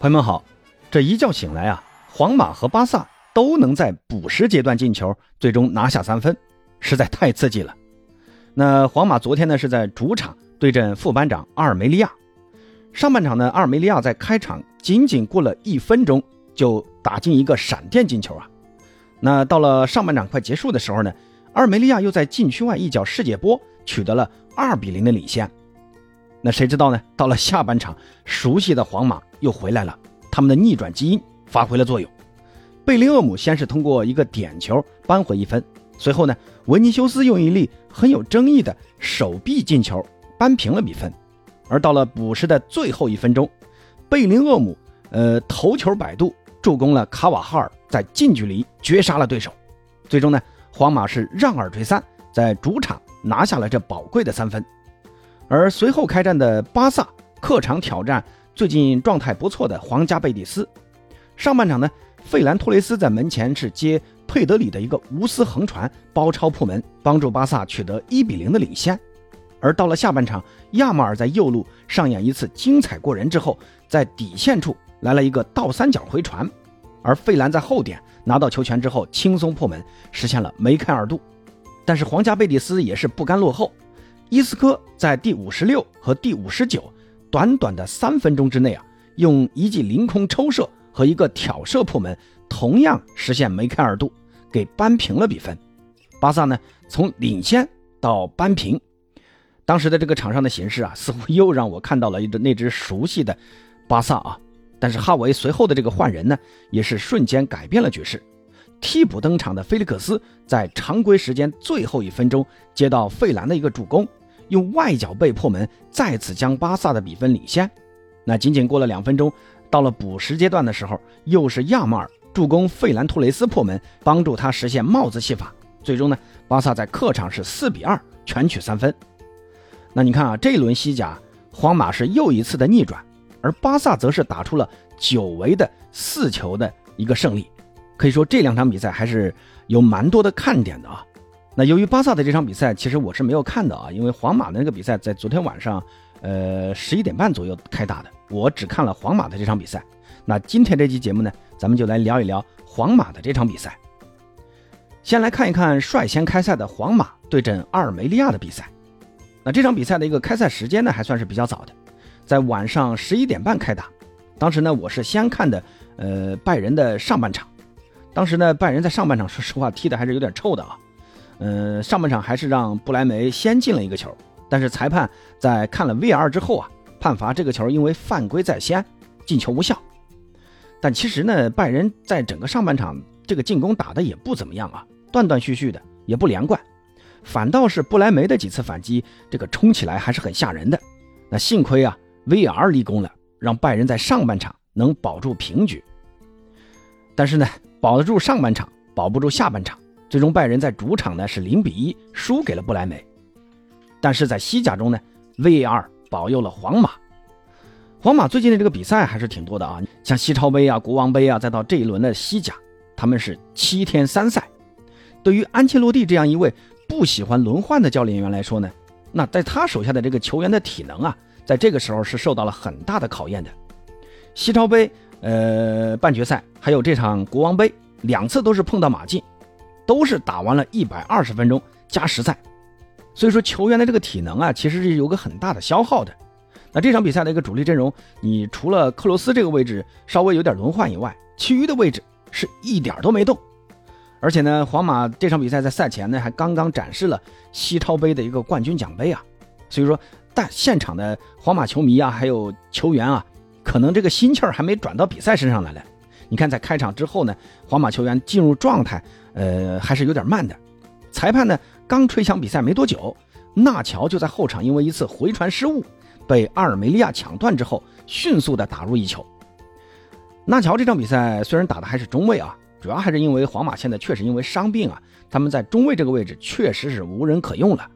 朋友们好，这一觉醒来啊，皇马和巴萨都能在补时阶段进球，最终拿下三分，实在太刺激了。那皇马昨天呢是在主场对阵副班长阿尔梅利亚，上半场呢阿尔梅利亚在开场仅仅过了一分钟就打进一个闪电进球啊。那到了上半场快结束的时候呢，阿尔梅利亚又在禁区外一脚世界波取得了二比零的领先。那谁知道呢？到了下半场，熟悉的皇马又回来了，他们的逆转基因发挥了作用。贝林厄姆先是通过一个点球扳回一分，随后呢，维尼修斯用一粒很有争议的手臂进球扳平了比分。而到了补时的最后一分钟，贝林厄姆呃头球摆渡，助攻了卡瓦哈尔在近距离绝杀了对手。最终呢，皇马是让二追三，在主场拿下了这宝贵的三分。而随后开战的巴萨客场挑战最近状态不错的皇家贝蒂斯。上半场呢，费兰托雷斯在门前是接佩德里的一个无私横传，包抄破门，帮助巴萨取得一比零的领先。而到了下半场，亚马尔在右路上演一次精彩过人之后，在底线处来了一个倒三角回传，而费兰在后点拿到球权之后轻松破门，实现了梅开二度。但是皇家贝蒂斯也是不甘落后。伊斯科在第五十六和第五十九短短的三分钟之内啊，用一记凌空抽射和一个挑射破门，同样实现梅开二度，给扳平了比分。巴萨呢，从领先到扳平，当时的这个场上的形势啊，似乎又让我看到了一只那支熟悉的巴萨啊。但是哈维随后的这个换人呢，也是瞬间改变了局势。替补登场的菲利克斯在常规时间最后一分钟接到费兰的一个助攻。用外脚背破门，再次将巴萨的比分领先。那仅仅过了两分钟，到了补时阶段的时候，又是亚马尔助攻费兰托雷斯破门，帮助他实现帽子戏法。最终呢，巴萨在客场是四比二全取三分。那你看啊，这一轮西甲，皇马是又一次的逆转，而巴萨则是打出了久违的四球的一个胜利。可以说这两场比赛还是有蛮多的看点的啊。那由于巴萨的这场比赛，其实我是没有看的啊，因为皇马的那个比赛在昨天晚上，呃十一点半左右开打的，我只看了皇马的这场比赛。那今天这期节目呢，咱们就来聊一聊皇马的这场比赛。先来看一看率先开赛的皇马对阵阿尔梅利亚的比赛。那这场比赛的一个开赛时间呢，还算是比较早的，在晚上十一点半开打。当时呢，我是先看的，呃拜仁的上半场。当时呢，拜仁在上半场说实话踢的还是有点臭的啊。嗯，上半场还是让布莱梅先进了一个球，但是裁判在看了 VR 之后啊，判罚这个球因为犯规在先，进球无效。但其实呢，拜仁在整个上半场这个进攻打的也不怎么样啊，断断续续的，也不连贯。反倒是布莱梅的几次反击，这个冲起来还是很吓人的。那幸亏啊，VR 立功了，让拜仁在上半场能保住平局。但是呢，保得住上半场，保不住下半场。最终拜仁在主场呢是零比一输给了不莱梅，但是在西甲中呢，VAR 保佑了皇马。皇马最近的这个比赛还是挺多的啊，像西超杯啊、国王杯啊，再到这一轮的西甲，他们是七天三赛。对于安切洛蒂这样一位不喜欢轮换的教练员来说呢，那在他手下的这个球员的体能啊，在这个时候是受到了很大的考验的。西超杯呃半决赛，还有这场国王杯，两次都是碰到马竞。都是打完了一百二十分钟加时赛，所以说球员的这个体能啊，其实是有个很大的消耗的。那这场比赛的一个主力阵容，你除了克罗斯这个位置稍微有点轮换以外，其余的位置是一点都没动。而且呢，皇马这场比赛在赛前呢还刚刚展示了西超杯的一个冠军奖杯啊，所以说但现场的皇马球迷啊，还有球员啊，可能这个心气儿还没转到比赛身上来呢。你看，在开场之后呢，皇马球员进入状态。呃，还是有点慢的。裁判呢，刚吹响比赛没多久，纳乔就在后场因为一次回传失误，被阿尔梅利亚抢断之后，迅速的打入一球。纳乔这场比赛虽然打的还是中卫啊，主要还是因为皇马现在确实因为伤病啊，他们在中卫这个位置确实是无人可用了。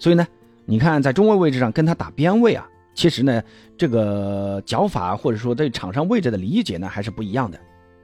所以呢，你看在中卫位置上跟他打边位啊，其实呢，这个脚法或者说对场上位置的理解呢，还是不一样的。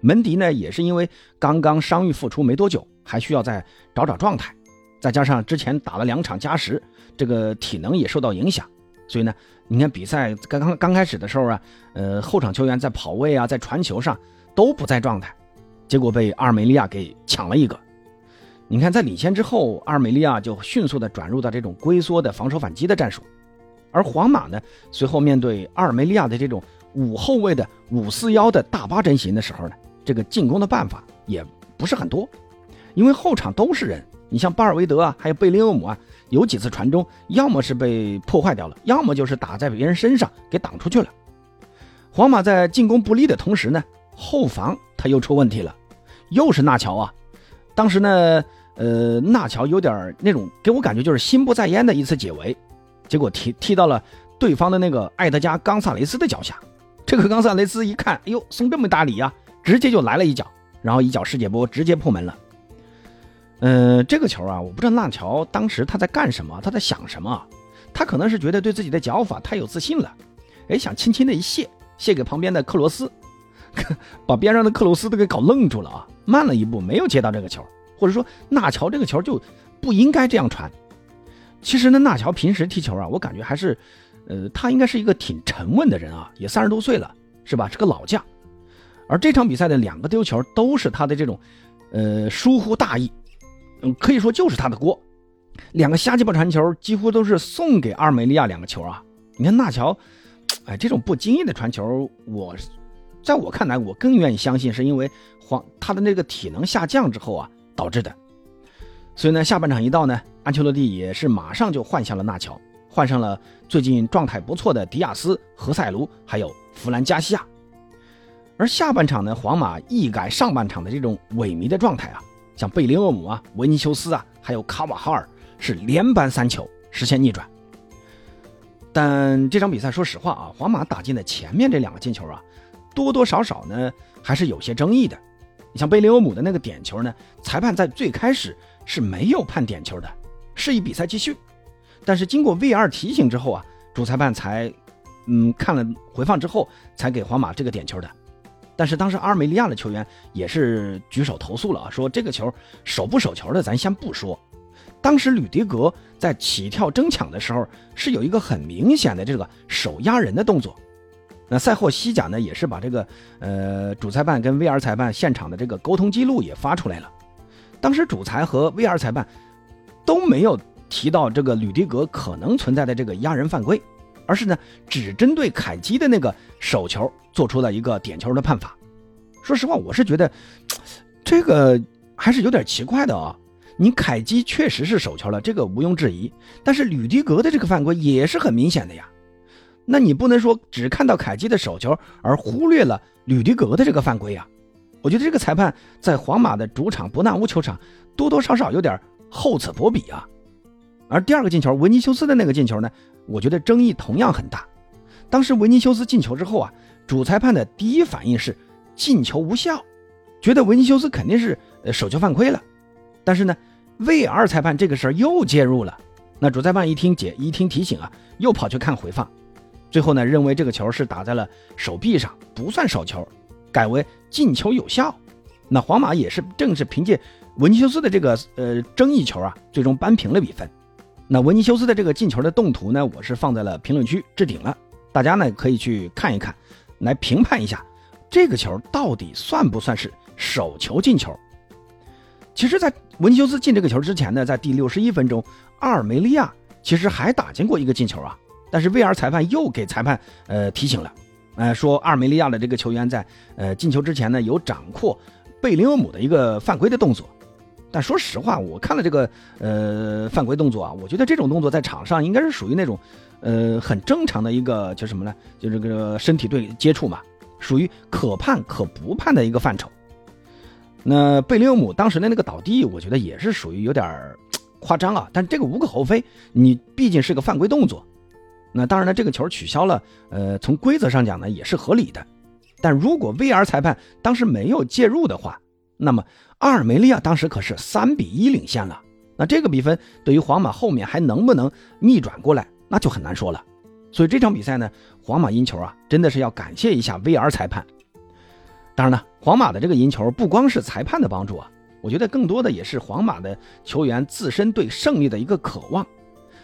门迪呢，也是因为刚刚伤愈复出没多久，还需要再找找状态，再加上之前打了两场加时，这个体能也受到影响，所以呢，你看比赛刚刚刚开始的时候啊，呃，后场球员在跑位啊，在传球上都不在状态，结果被阿尔梅利亚给抢了一个。你看，在领先之后，阿尔梅利亚就迅速的转入到这种龟缩的防守反击的战术，而皇马呢，随后面对阿尔梅利亚的这种五后卫的五四幺的大巴阵型的时候呢，这个进攻的办法也不是很多，因为后场都是人，你像巴尔韦德啊，还有贝林厄姆啊，有几次传中，要么是被破坏掉了，要么就是打在别人身上给挡出去了。皇马在进攻不利的同时呢，后防他又出问题了，又是纳乔啊。当时呢，呃，纳乔有点那种给我感觉就是心不在焉的一次解围，结果踢踢到了对方的那个埃德加·冈萨雷斯的脚下。这个冈萨雷斯一看，哎呦，送这么大礼呀，直接就来了一脚，然后一脚世界波直接破门了。嗯，这个球啊，我不知道纳乔当时他在干什么，他在想什么？他可能是觉得对自己的脚法太有自信了，哎，想轻轻的一卸，卸给旁边的克罗斯。把边上的克罗斯都给搞愣住了啊！慢了一步，没有接到这个球，或者说纳乔这个球就不应该这样传。其实呢，纳乔平时踢球啊，我感觉还是，呃，他应该是一个挺沉稳的人啊，也三十多岁了，是吧？是个老将。而这场比赛的两个丢球都是他的这种，呃，疏忽大意，嗯，可以说就是他的锅。两个瞎鸡巴传球几乎都是送给阿尔梅利亚两个球啊！你看纳乔，哎，这种不经意的传球，我。在我看来，我更愿意相信是因为黄他的那个体能下降之后啊导致的。所以呢，下半场一到呢，安切洛蒂也是马上就换下了纳乔，换上了最近状态不错的迪亚斯、何塞卢，还有弗兰加西亚。而下半场呢，皇马一改上半场的这种萎靡的状态啊，像贝林厄姆啊、维尼修斯啊，还有卡瓦哈尔是连扳三球，实现逆转。但这场比赛，说实话啊，皇马打进的前面这两个进球啊。多多少少呢，还是有些争议的。你像贝林厄姆的那个点球呢，裁判在最开始是没有判点球的，示意比赛继续。但是经过 VR 提醒之后啊，主裁判才，嗯，看了回放之后才给皇马这个点球的。但是当时阿尔梅利亚的球员也是举手投诉了啊，说这个球守不守球的咱先不说，当时吕迪格在起跳争抢的时候是有一个很明显的这个手压人的动作。那赛后西甲呢，也是把这个呃主裁判跟 VR 裁判现场的这个沟通记录也发出来了。当时主裁和 VR 裁判都没有提到这个吕迪格可能存在的这个压人犯规，而是呢只针对凯基的那个手球做出了一个点球的判罚。说实话，我是觉得这个还是有点奇怪的啊。你凯基确实是手球了，这个毋庸置疑，但是吕迪格的这个犯规也是很明显的呀。那你不能说只看到凯基的手球而忽略了吕迪格的这个犯规啊？我觉得这个裁判在皇马的主场伯纳乌球场多多少少有点厚此薄彼啊。而第二个进球，维尼修斯的那个进球呢，我觉得争议同样很大。当时维尼修斯进球之后啊，主裁判的第一反应是进球无效，觉得维尼修斯肯定是呃手球犯规了。但是呢，VR 裁判这个时候又介入了。那主裁判一听解一听提醒啊，又跑去看回放。最后呢，认为这个球是打在了手臂上，不算手球，改为进球有效。那皇马也是正是凭借维尼修斯的这个呃争议球啊，最终扳平了比分。那维尼修斯的这个进球的动图呢，我是放在了评论区置顶了，大家呢可以去看一看，来评判一下这个球到底算不算是手球进球。其实，在维尼修斯进这个球之前呢，在第六十一分钟，阿尔梅利亚其实还打进过一个进球啊。但是 VR 裁判又给裁判呃提醒了，呃说阿尔梅利亚的这个球员在呃进球之前呢有掌控贝林厄姆的一个犯规的动作，但说实话，我看了这个呃犯规动作啊，我觉得这种动作在场上应该是属于那种呃很正常的一个叫什么呢？就这个身体对接触嘛，属于可判可不判的一个范畴。那贝林厄姆当时的那个倒地，我觉得也是属于有点夸张啊，但这个无可厚非，你毕竟是个犯规动作。那当然呢，这个球取消了，呃，从规则上讲呢也是合理的。但如果 VR 裁判当时没有介入的话，那么阿尔梅利亚当时可是三比一领先了。那这个比分对于皇马后面还能不能逆转过来，那就很难说了。所以这场比赛呢，皇马赢球啊，真的是要感谢一下 VR 裁判。当然了，皇马的这个赢球不光是裁判的帮助啊，我觉得更多的也是皇马的球员自身对胜利的一个渴望。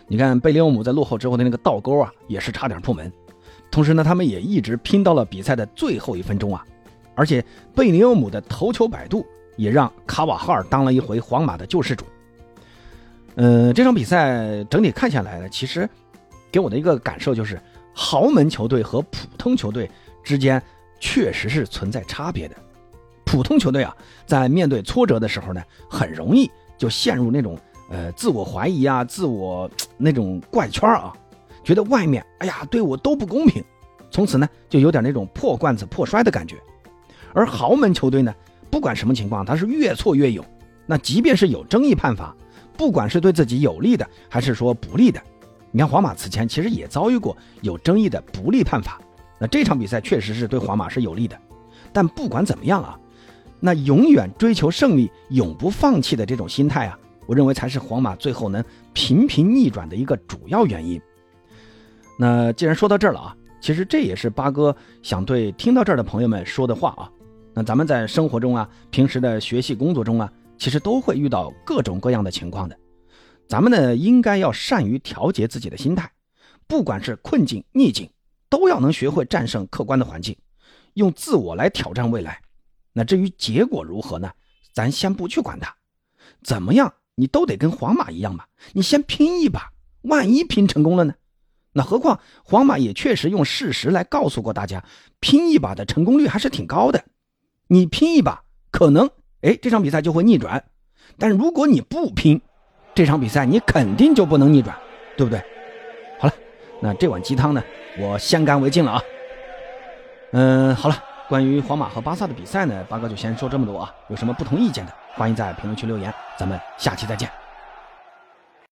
你看贝林厄姆在落后之后的那个倒钩啊，也是差点破门。同时呢，他们也一直拼到了比赛的最后一分钟啊。而且贝尼厄姆的头球摆渡也让卡瓦哈尔当了一回皇马的救世主。嗯，这场比赛整体看下来呢，其实给我的一个感受就是，豪门球队和普通球队之间确实是存在差别的。普通球队啊，在面对挫折的时候呢，很容易就陷入那种。呃，自我怀疑啊，自我那种怪圈啊，觉得外面哎呀对我都不公平，从此呢就有点那种破罐子破摔的感觉。而豪门球队呢，不管什么情况，他是越挫越勇。那即便是有争议判罚，不管是对自己有利的还是说不利的，你看皇马此前其实也遭遇过有争议的不利判罚。那这场比赛确实是对皇马是有利的，但不管怎么样啊，那永远追求胜利、永不放弃的这种心态啊。我认为才是皇马最后能频频逆转的一个主要原因。那既然说到这儿了啊，其实这也是八哥想对听到这儿的朋友们说的话啊。咱们在生活中啊，平时的学习工作中啊，其实都会遇到各种各样的情况的。咱们呢，应该要善于调节自己的心态，不管是困境逆境，都要能学会战胜客观的环境，用自我来挑战未来。那至于结果如何呢？咱先不去管它，怎么样？你都得跟皇马一样吧？你先拼一把，万一拼成功了呢？那何况皇马也确实用事实来告诉过大家，拼一把的成功率还是挺高的。你拼一把，可能哎这场比赛就会逆转；但如果你不拼，这场比赛你肯定就不能逆转，对不对？好了，那这碗鸡汤呢，我先干为敬了啊。嗯，好了，关于皇马和巴萨的比赛呢，八哥就先说这么多啊。有什么不同意见的？欢迎在评论区留言，咱们下期再见。